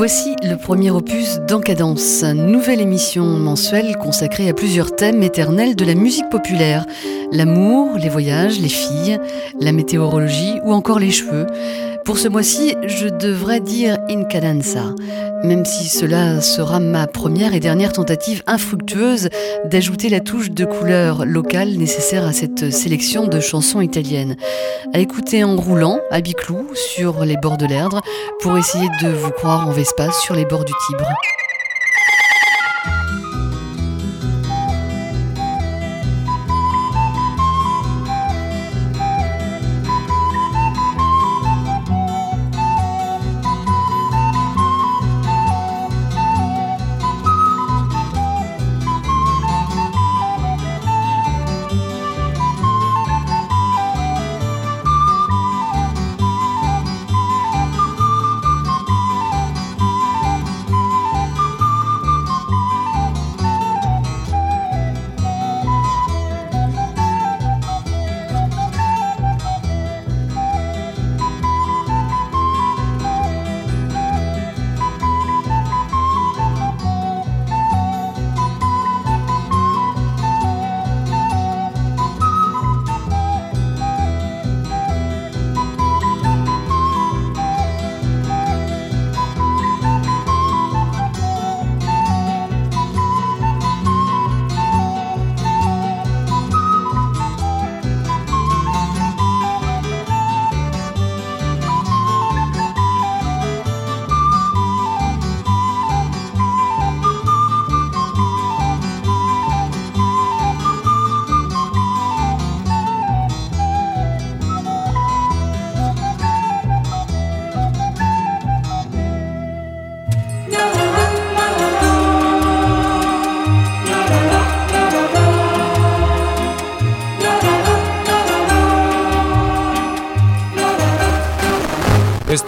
Voici le premier opus d'Encadence, nouvelle émission mensuelle consacrée à plusieurs thèmes éternels de la musique populaire. L'amour, les voyages, les filles, la météorologie ou encore les cheveux. Pour ce mois-ci, je devrais dire in cadenza, même si cela sera ma première et dernière tentative infructueuse d'ajouter la touche de couleur locale nécessaire à cette sélection de chansons italiennes. À écouter en roulant, à Biclou, sur les bords de l'Erdre, pour essayer de vous croire en Vespa sur les bords du Tibre.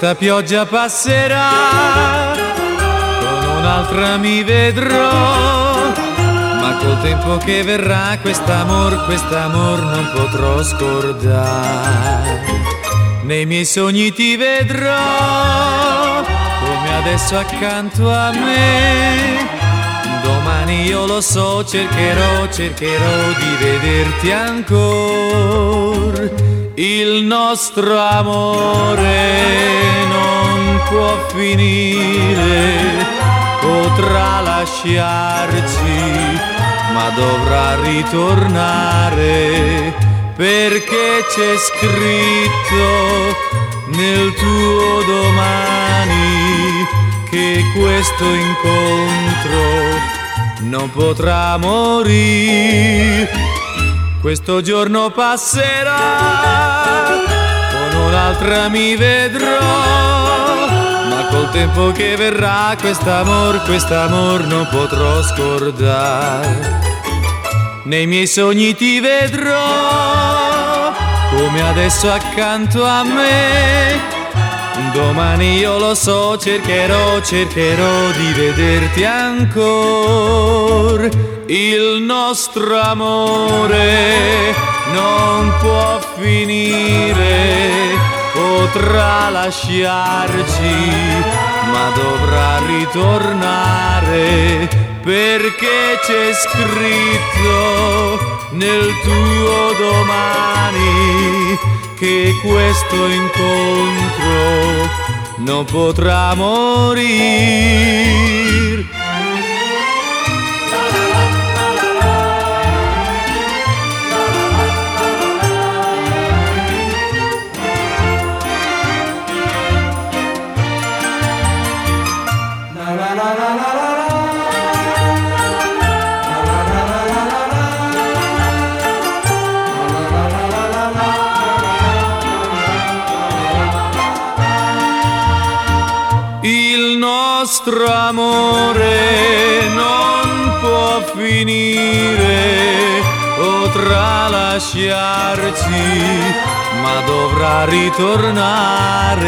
Questa pioggia passerà, con un'altra mi vedrò, ma col tempo che verrà quest'amor, quest'amor non potrò scordare. Nei miei sogni ti vedrò, come adesso accanto a me. Domani io lo so, cercherò, cercherò di vederti ancora il nostro amore non può finire, potrà lasciarci, ma dovrà ritornare perché c'è scritto nel tuo domani che questo incontro non potrà morire questo giorno passerà, con un'altra mi vedrò, ma col tempo che verrà quest'amor, quest'amor non potrò scordare. Nei miei sogni ti vedrò, come adesso accanto a me Domani io lo so, cercherò, cercherò di vederti ancora. Il nostro amore non può finire, potrà lasciarci, ma dovrà ritornare perché c'è scritto nel tuo domani che questo incontro non potrà morire. Nostro amore non può finire, potrà lasciarci, ma dovrà ritornare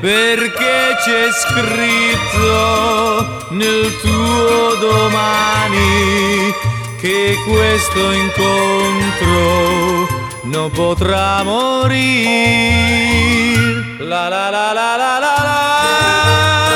perché c'è scritto nel tuo domani che questo incontro non potrà morire. La la la la la la la.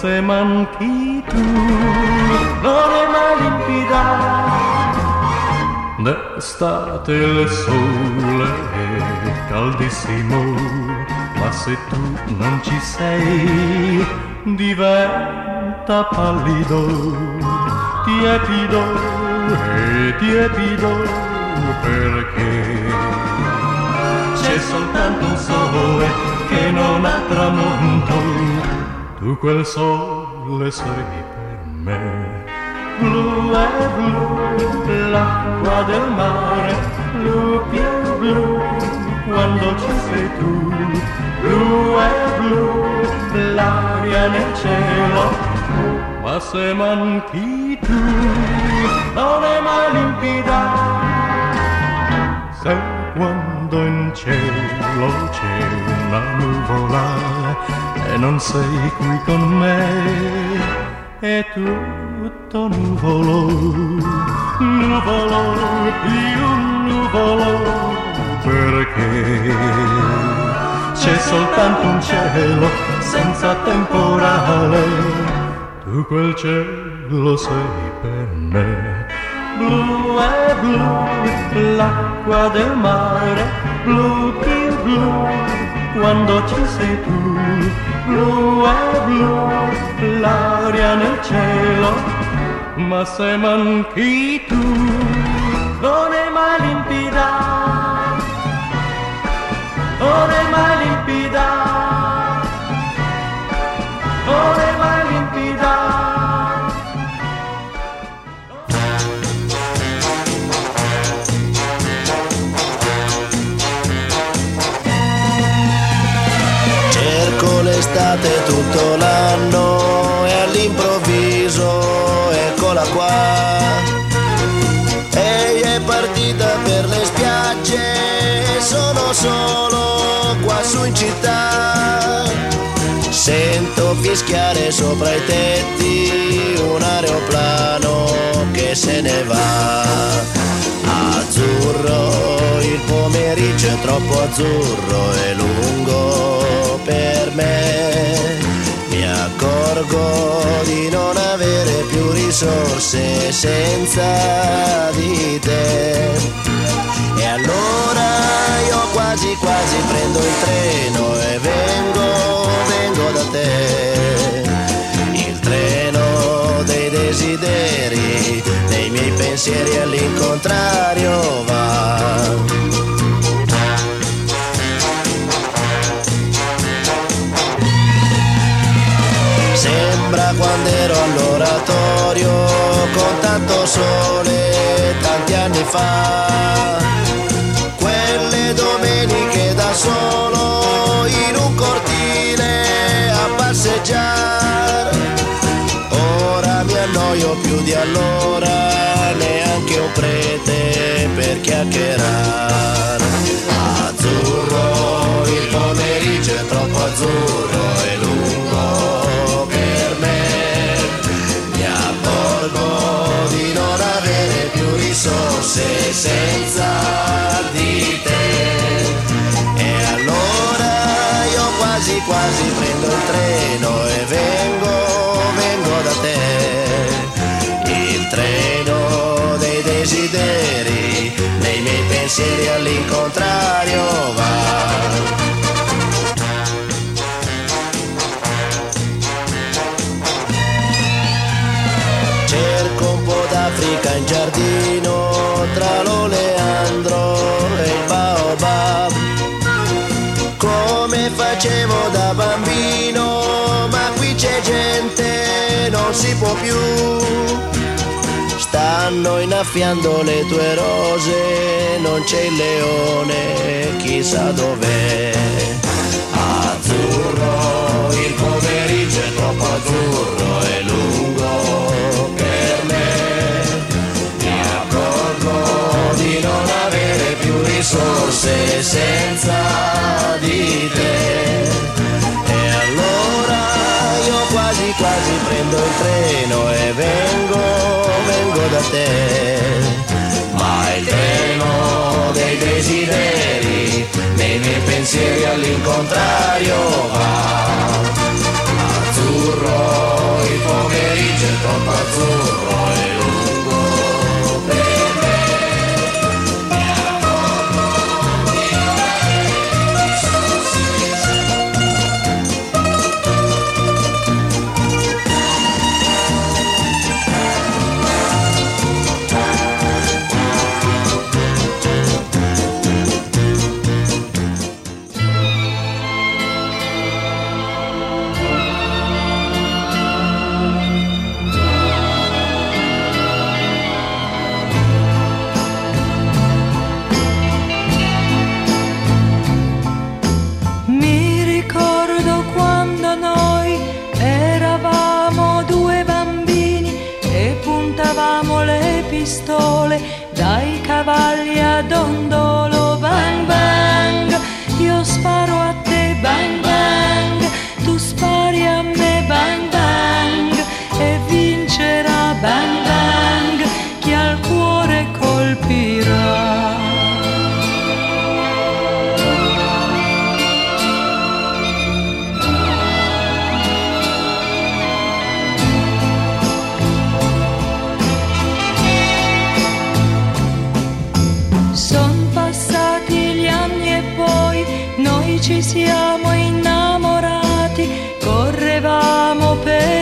Se manchi tu, mai limpida. D'estate il sole è caldissimo, ma se tu non ci sei diventa pallido, tiepido e tiepido perché c'è soltanto un sole che non ha tramonto, tu quel sole sei per me blu è blu, l'acqua del mare, blu più blu, quando ci sei tu. Blu è blu, l'aria nel cielo, ma se manchi tu, non è mai limpida. Se quando in cielo c'è una nuvola e non sei qui con me, è tutto nuvolo, nuvolo più nuvolo, perché c'è soltanto un cielo senza temporale, tu quel cielo sei per me. Blu è blu, l'acqua del mare, blu più blu, quando ci sei tu, blu l'aria nel cielo, ma se manchi tu, non è mai limpida, non è mai l'estate tutto l'anno e all'improvviso eccola qua. Ehi è partita per le spiagge, sono solo qua su in città. Sento fischiare sopra i tetti un aeroplano che se ne va. Azzurro, il pomeriggio è troppo azzurro e lungo per me. Accorgo di non avere più risorse senza di te. E allora io quasi quasi prendo il treno e vengo, vengo da te. Il treno dei desideri, dei miei pensieri all'incontrario va. Sembra quando ero all'oratorio con tanto sole tanti anni fa. Quelle domeniche da solo in un cortile a passeggiare. Ora mi annoio più di allora, neanche un prete per chiacchierare. Azzurro, il pomeriggio è troppo azzurro più risorse senza di te. E allora io quasi quasi prendo il treno e vengo, vengo da te. Il treno dei desideri, nei miei pensieri all'incontrario può più. Stanno innaffiando le tue rose, non c'è il leone, chissà dov'è. Azzurro, il pomeriggio è troppo azzurro e lungo per me. Mi accorgo di non avere più risorse senza di te. prendo il treno e vengo, vengo da te. Ma il treno dei desideri, nei miei pensieri all'incontrario va. Azzurro, il pomeriggio è troppo azzurro.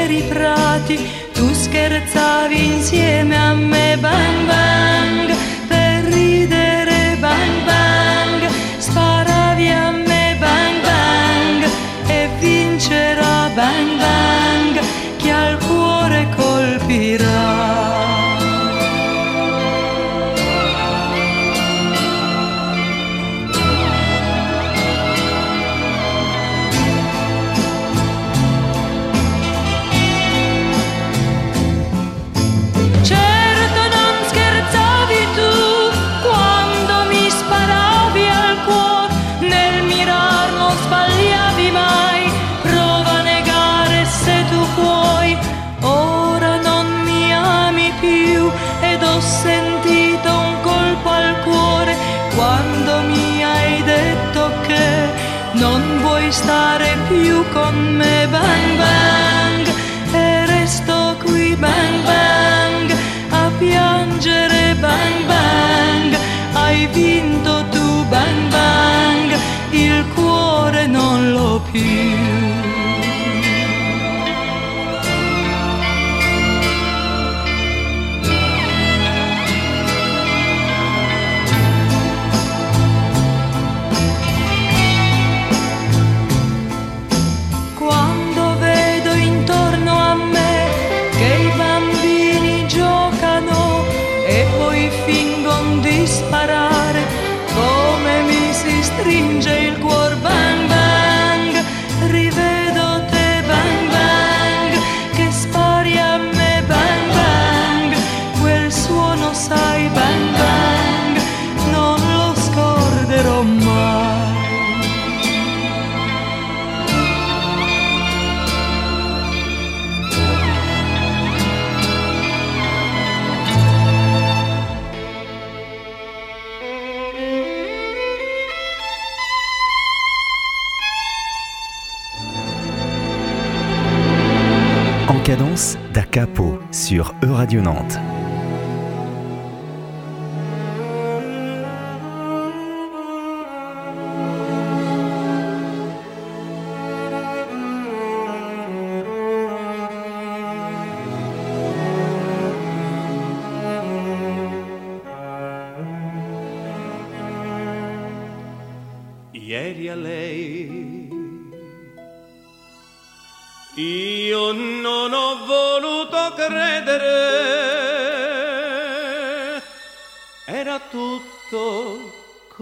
fieri prati, tu scherzavi insieme a me, bam bam.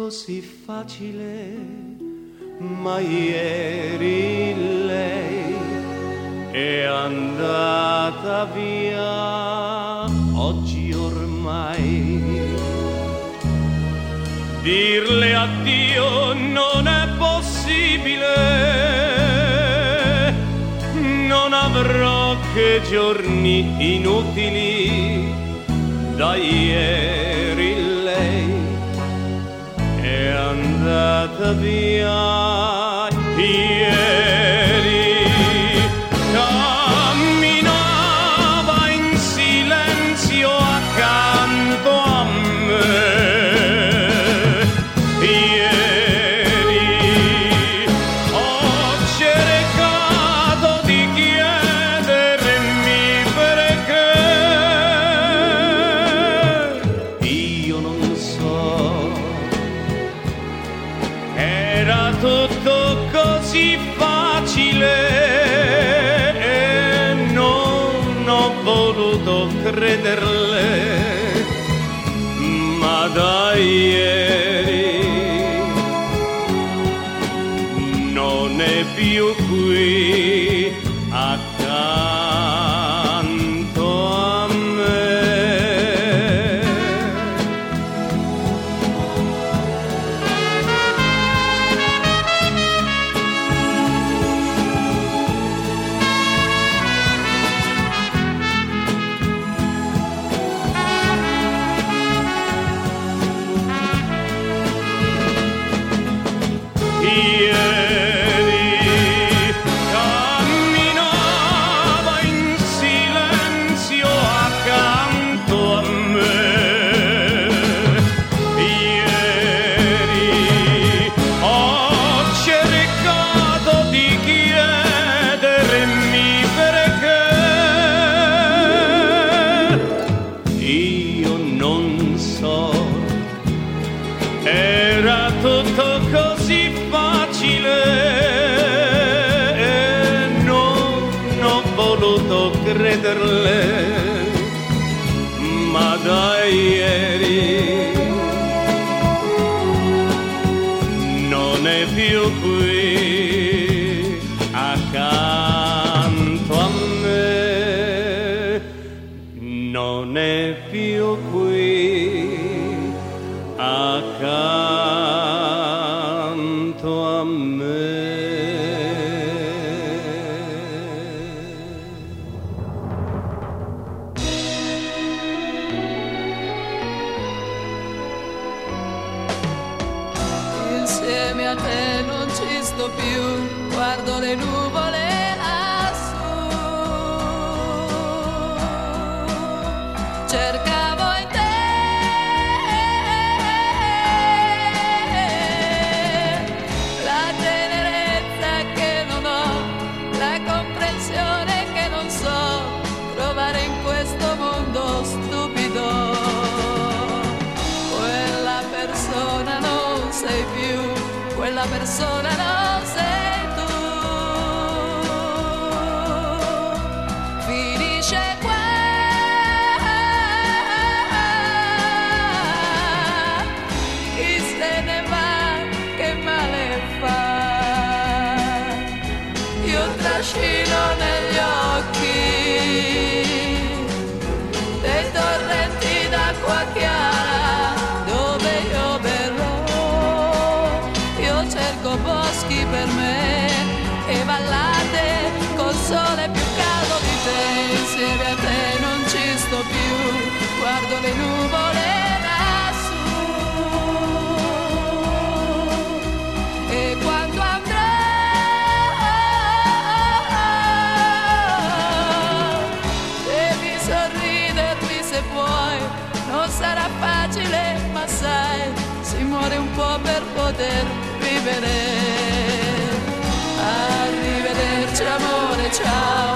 così facile, ma ieri lei è andata via, oggi ormai. Dirle addio non è possibile, non avrò che giorni inutili andata non è per poter vivere. Arrivederci amore, ciao,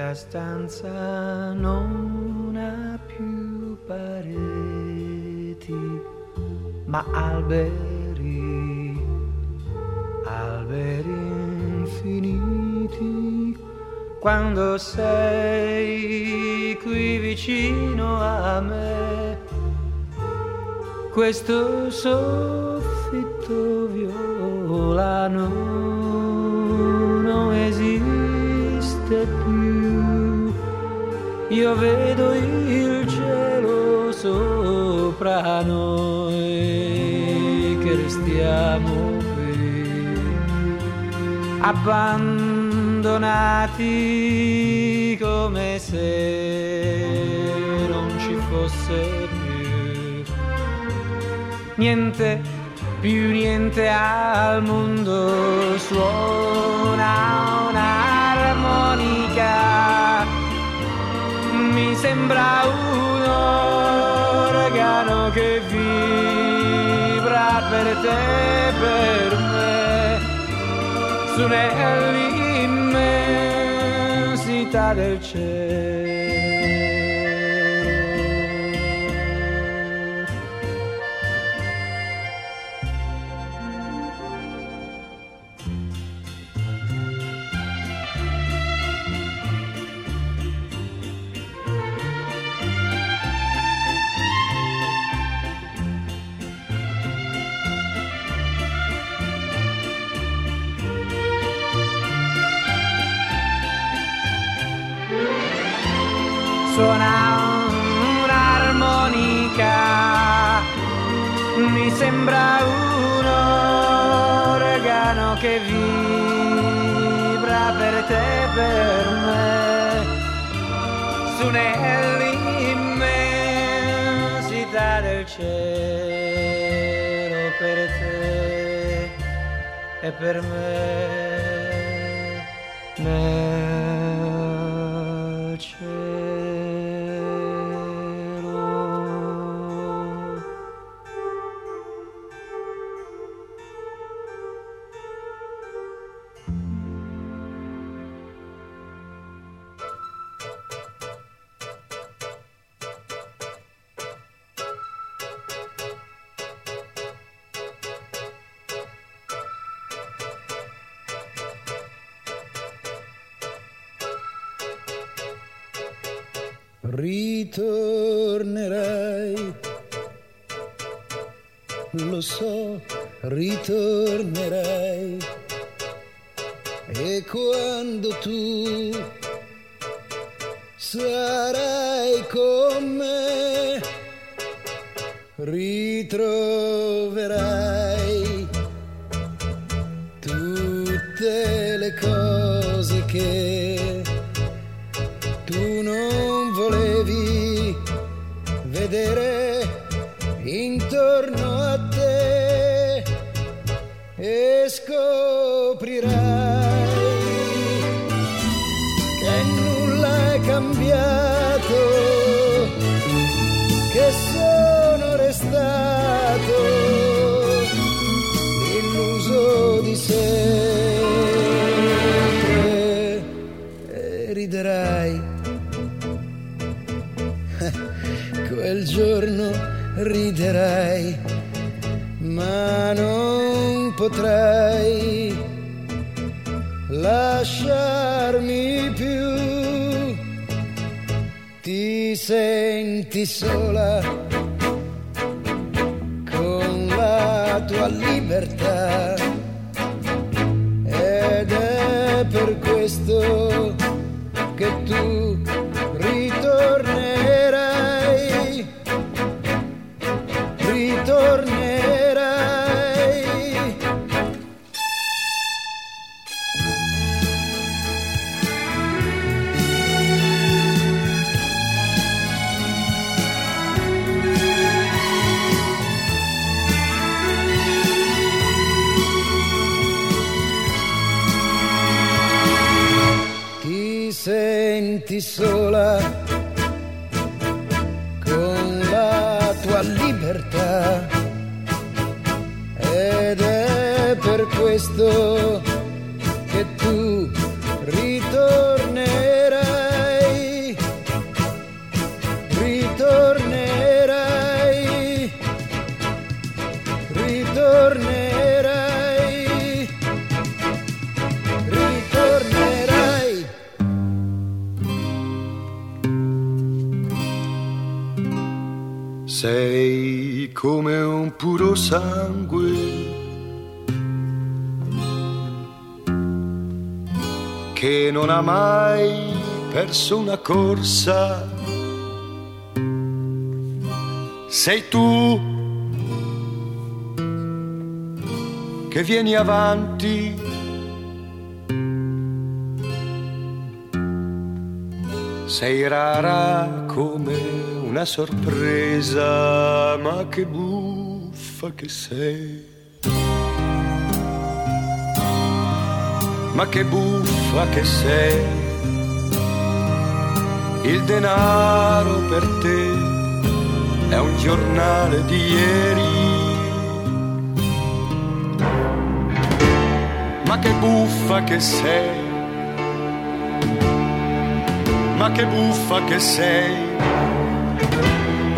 questa stanza non ha più pareti, ma alberi, alberi infiniti. Quando sei qui vicino a me, questo soffitto violano non esiste più. Io vedo il cielo sopra noi che restiamo qui, abbandonati come se non ci fosse più niente, più niente al mondo suona un'armonica. Sembra un organo che vibra per te, per me, su nell'immensità del cielo. Sembra un organo che vibra per te, per me, su nell'immensità del cielo, per te e per me. Nel sola sangue che non ha mai perso una corsa. Sei tu che vieni avanti. Sei rara come una sorpresa, ma che buffa che sei. Ma che buffa che sei. Il denaro per te è un giornale di ieri. Ma che buffa che sei. Ma che buffa che sei.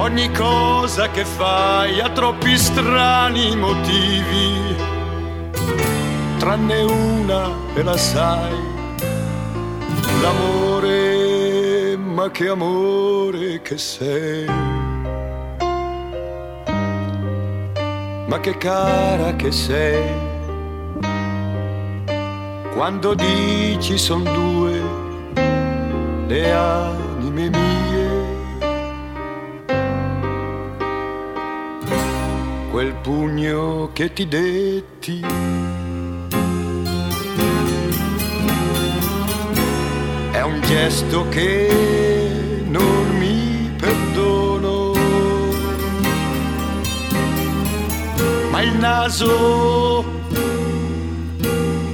Ogni cosa che fai ha troppi strani motivi, tranne una e la sai, l'amore, ma che amore che sei. Ma che cara che sei, quando dici son due le anime quel pugno che ti detti. È un gesto che non mi perdono, ma il naso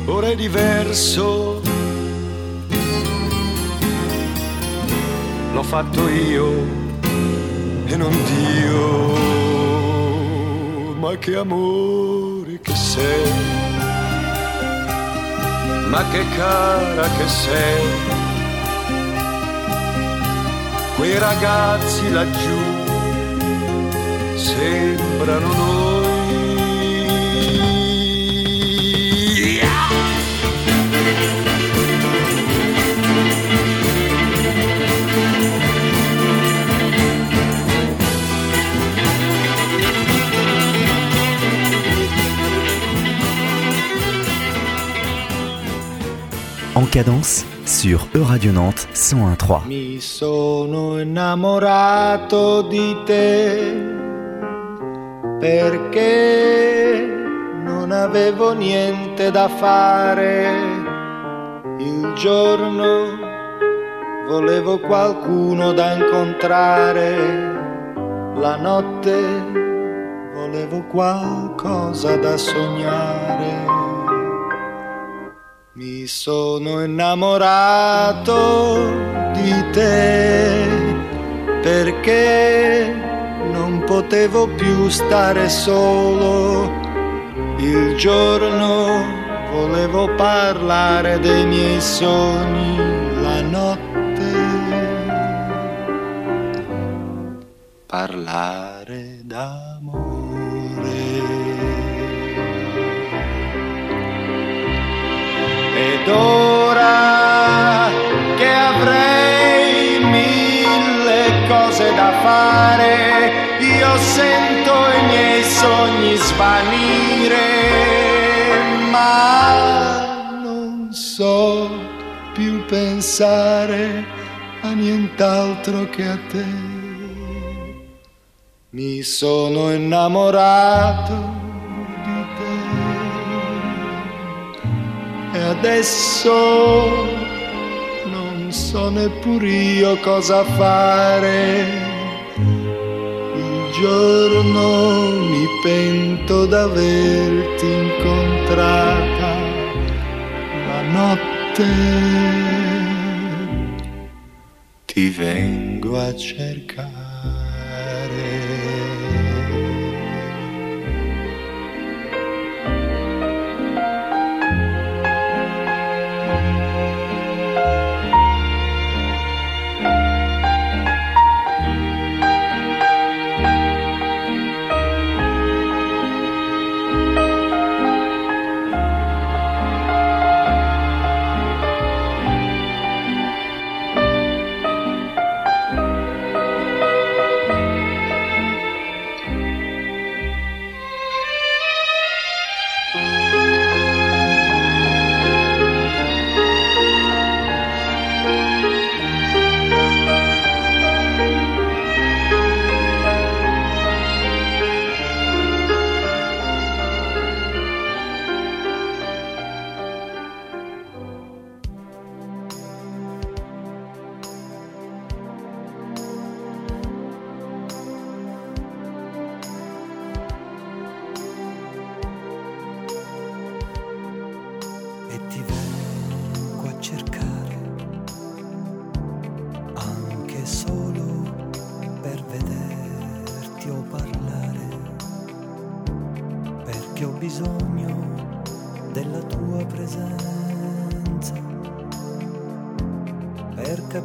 ora è diverso. L'ho fatto io e non Dio ma che amore che sei, ma che cara che sei. Quei ragazzi laggiù sembrano noi. En cadence sur Euradio Nantes 101.3. Mi sono innamorato di te perché non avevo niente da fare. Il giorno volevo qualcuno da incontrare, la notte volevo qualcosa da sognare. Mi sono innamorato di te perché non potevo più stare solo. Il giorno volevo parlare dei miei sogni, la notte parlare d'amore. Ed ora che avrei mille cose da fare, io sento i miei sogni svanire, ma non so più pensare a nient'altro che a te. Mi sono innamorato adesso non so neppur io cosa fare. Il giorno mi pento d'averti incontrata, la notte ti vengo a cercare.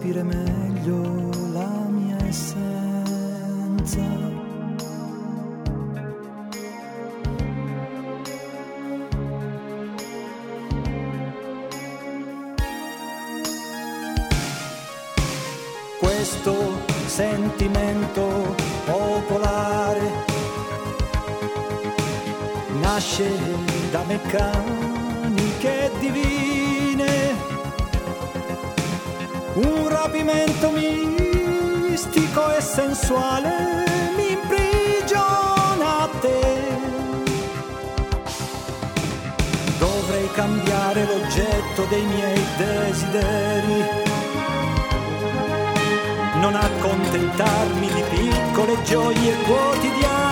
Capire meglio la mia essenza. Questo sentimento popolare nasce da meccaniche divine, un rapimento mistico e sensuale mi imprigiona a te. Dovrei cambiare l'oggetto dei miei desideri non accontentarmi di piccole gioie quotidiane,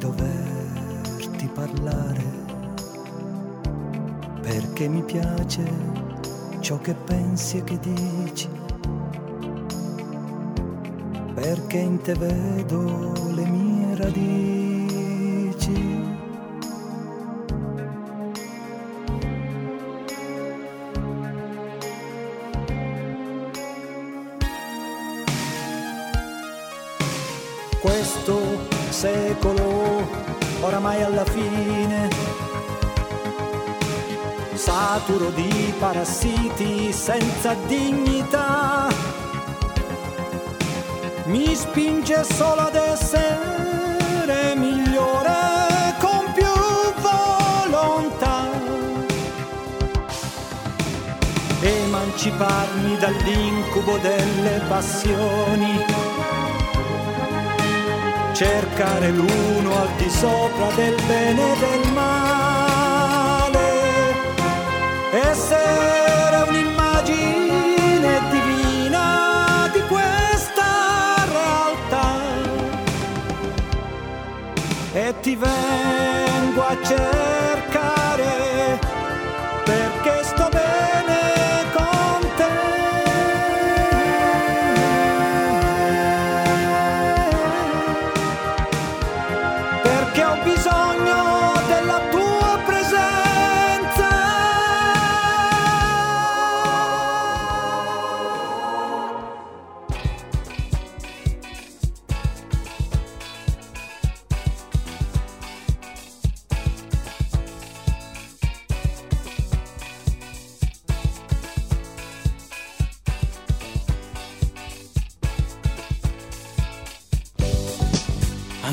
doverti parlare perché mi piace ciò che pensi e che dici, perché in te vedo le mie radici. Oramai alla fine saturo di parassiti senza dignità. Mi spinge solo ad essere migliore con più volontà. Emanciparmi dall'incubo delle passioni. Cercare l'uno al di sopra del bene e del male. Essere un'immagine divina di questa realtà e ti vengo a cercare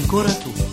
Ancora tu.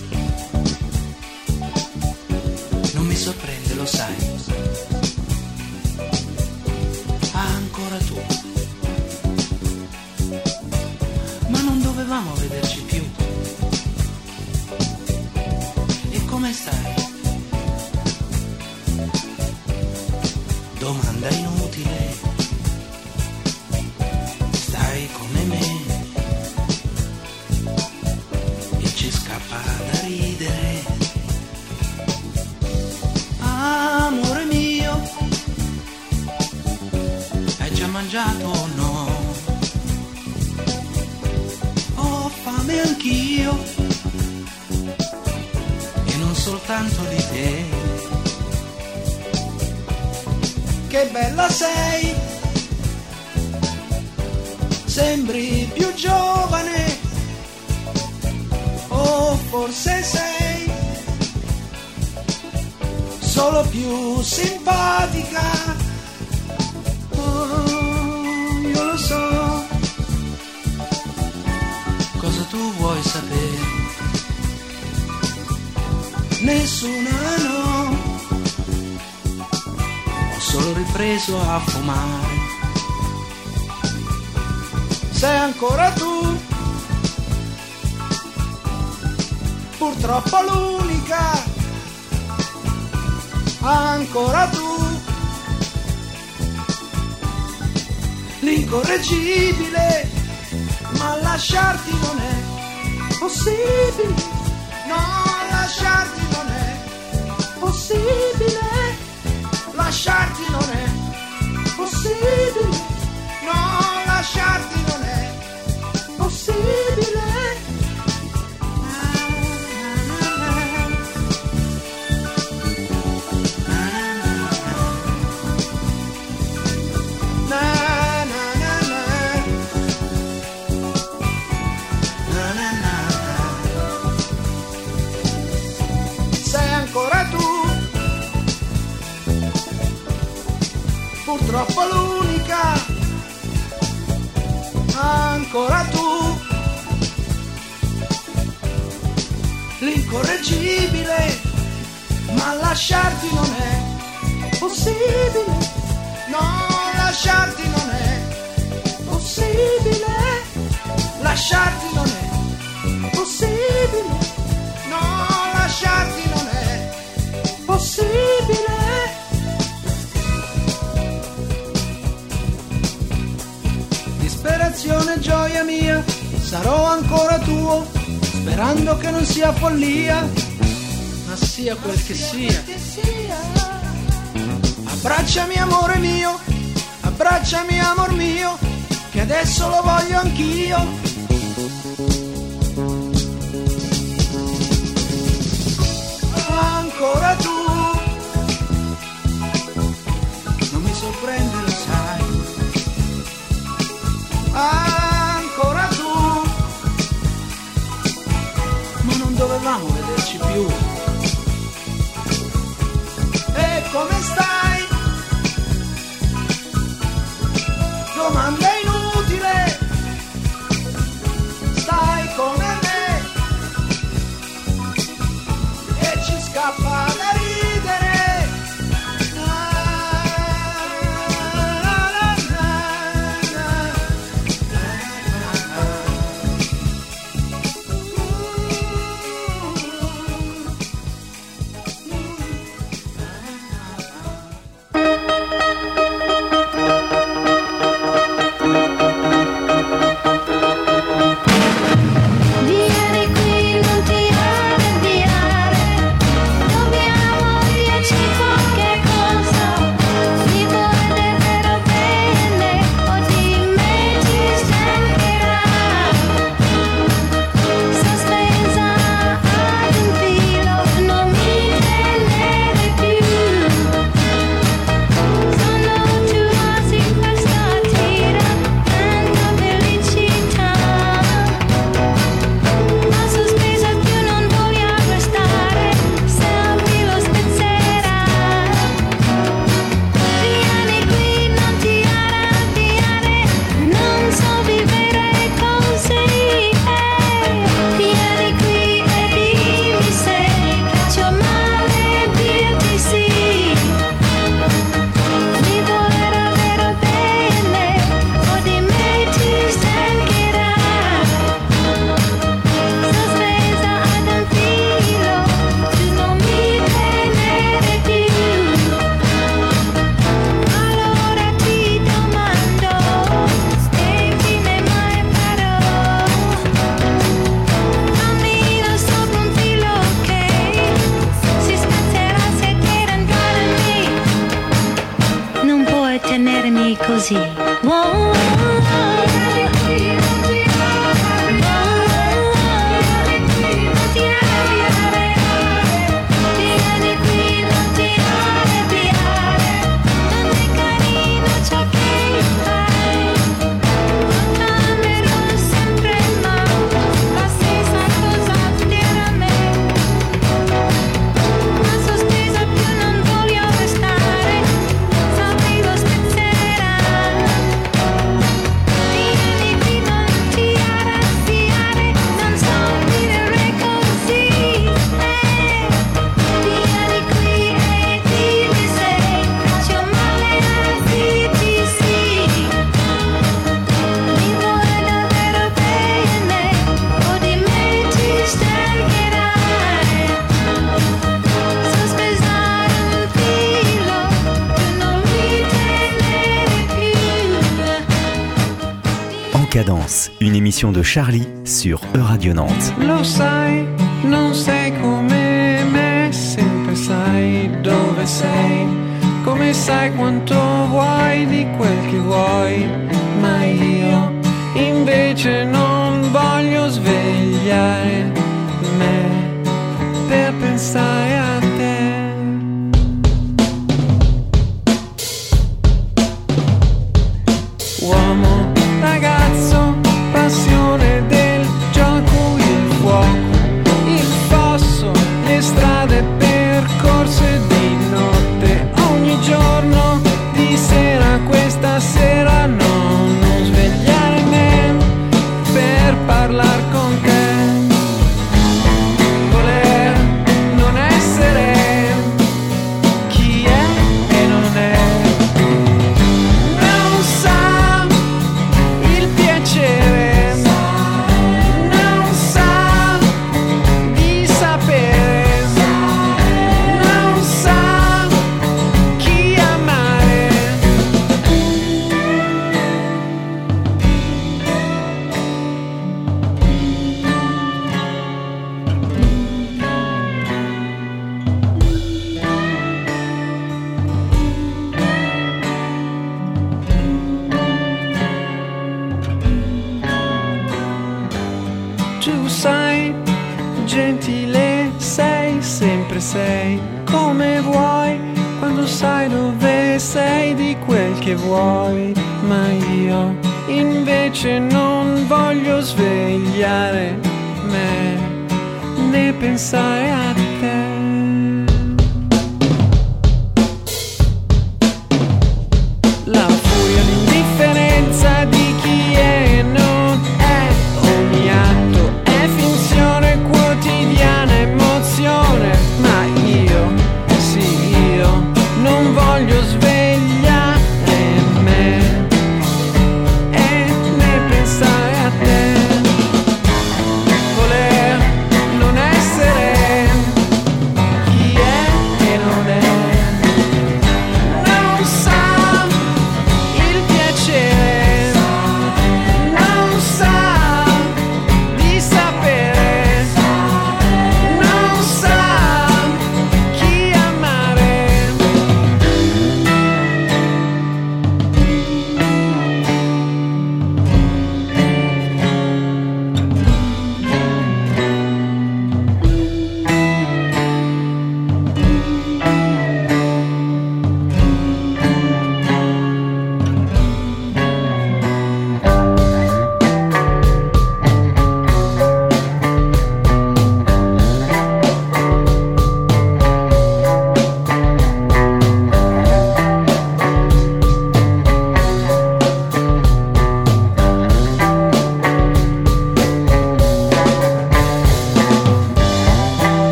mai. Sei ancora tu, purtroppo l'unica, ancora tu, l'incorreggibile, ma lasciarti non è possibile, no lasciarti non è possibile lasciarti non è possibile impossibile, no lasciarti non è. purtroppo l'unica, ancora tu, l'incorreggibile, ma lasciarti non è possibile, No, lasciarti non è possibile, lasciarti non è. gioia mia, sarò ancora tuo, sperando che non sia follia, ma sia quel che sia. Abbracciami amore mio, abbracciami amor mio, che adesso lo voglio anch'io. l'émission de Charlie sur E-Radio Nantes. Lo sai, non sei come me, sempre sai dove sei. Come sai quanto vuoi di quel che vuoi, ma io invece non voglio svegliare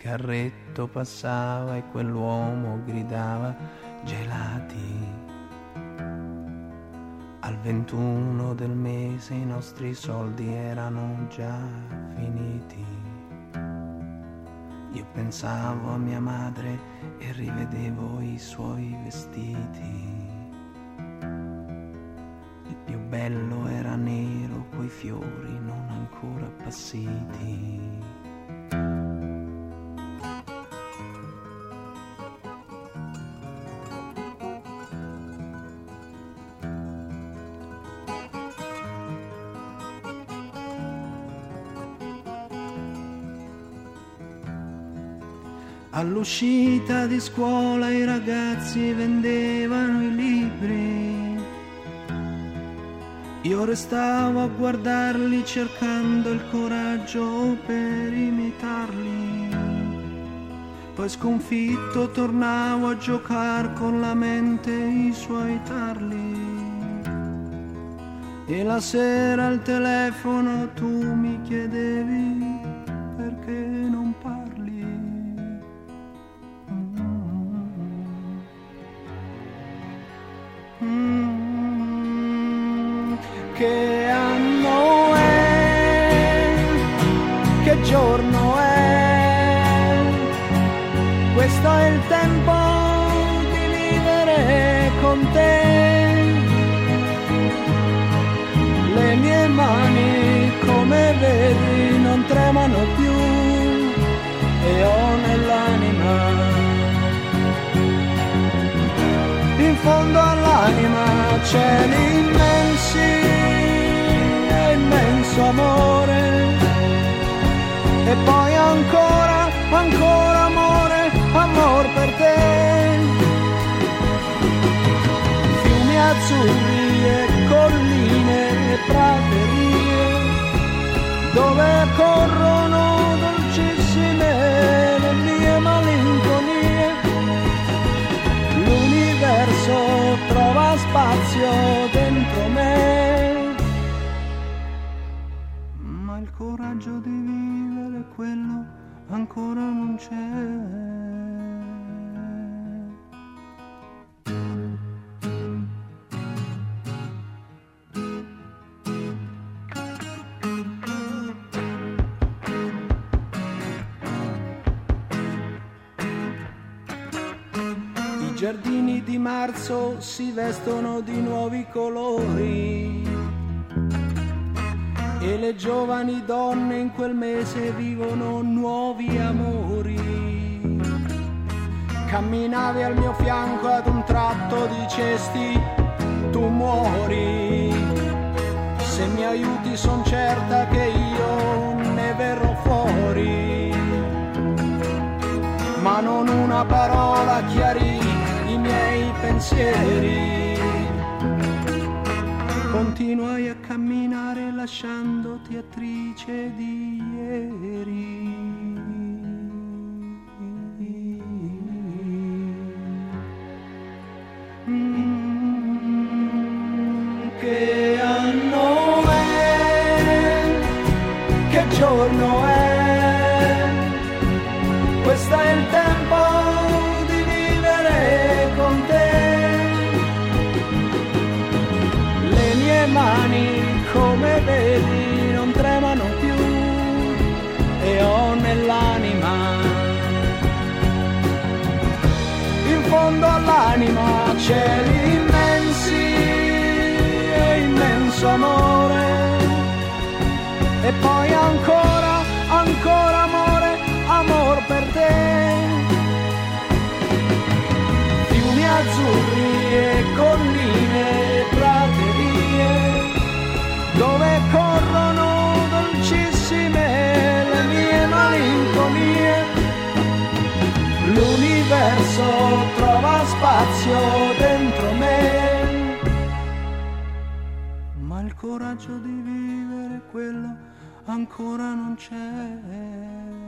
carretto passava e quell'uomo gridava gelati. Al 21 del mese i nostri soldi erano già finiti. Io pensavo a mia madre e rivedevo i suoi vestiti. Il più bello era nero coi fiori non ancora appassiti. All'uscita di scuola i ragazzi vendevano i libri. Io restavo a guardarli cercando il coraggio per imitarli. Poi sconfitto tornavo a giocare con la mente i suoi tarli. E la sera al telefono tu mi chiedevi il tempo di vivere con te. Le mie mani, come vedi, non tremano più e ho nell'anima in fondo all'anima cieli immensi e immenso amore e poi ancora, ancora amore, amor per te fiumi azzurri e colline e praterie dove corrono dolcissime le mie malinconie l'universo trova spazio dentro me. Ma il coraggio di vivere quello ancora non c'è. Di marzo si vestono di nuovi colori e le giovani donne in quel mese vivono nuovi amori. Camminavi al mio fianco ad un tratto dicesti tu muori. Se mi aiuti son certa che io ne verrò fuori ma non una parola miei pensieri. Continuai a camminare lasciandoti attrice di ieri. Cieli immensi e immenso amore. E poi ancora, ancora amore, amor per te. Fiumi azzurri e colline e praterie, dove corrono dolcissime le mie malinconie. L'universo spazio dentro me, ma il coraggio di vivere quello ancora non c'è.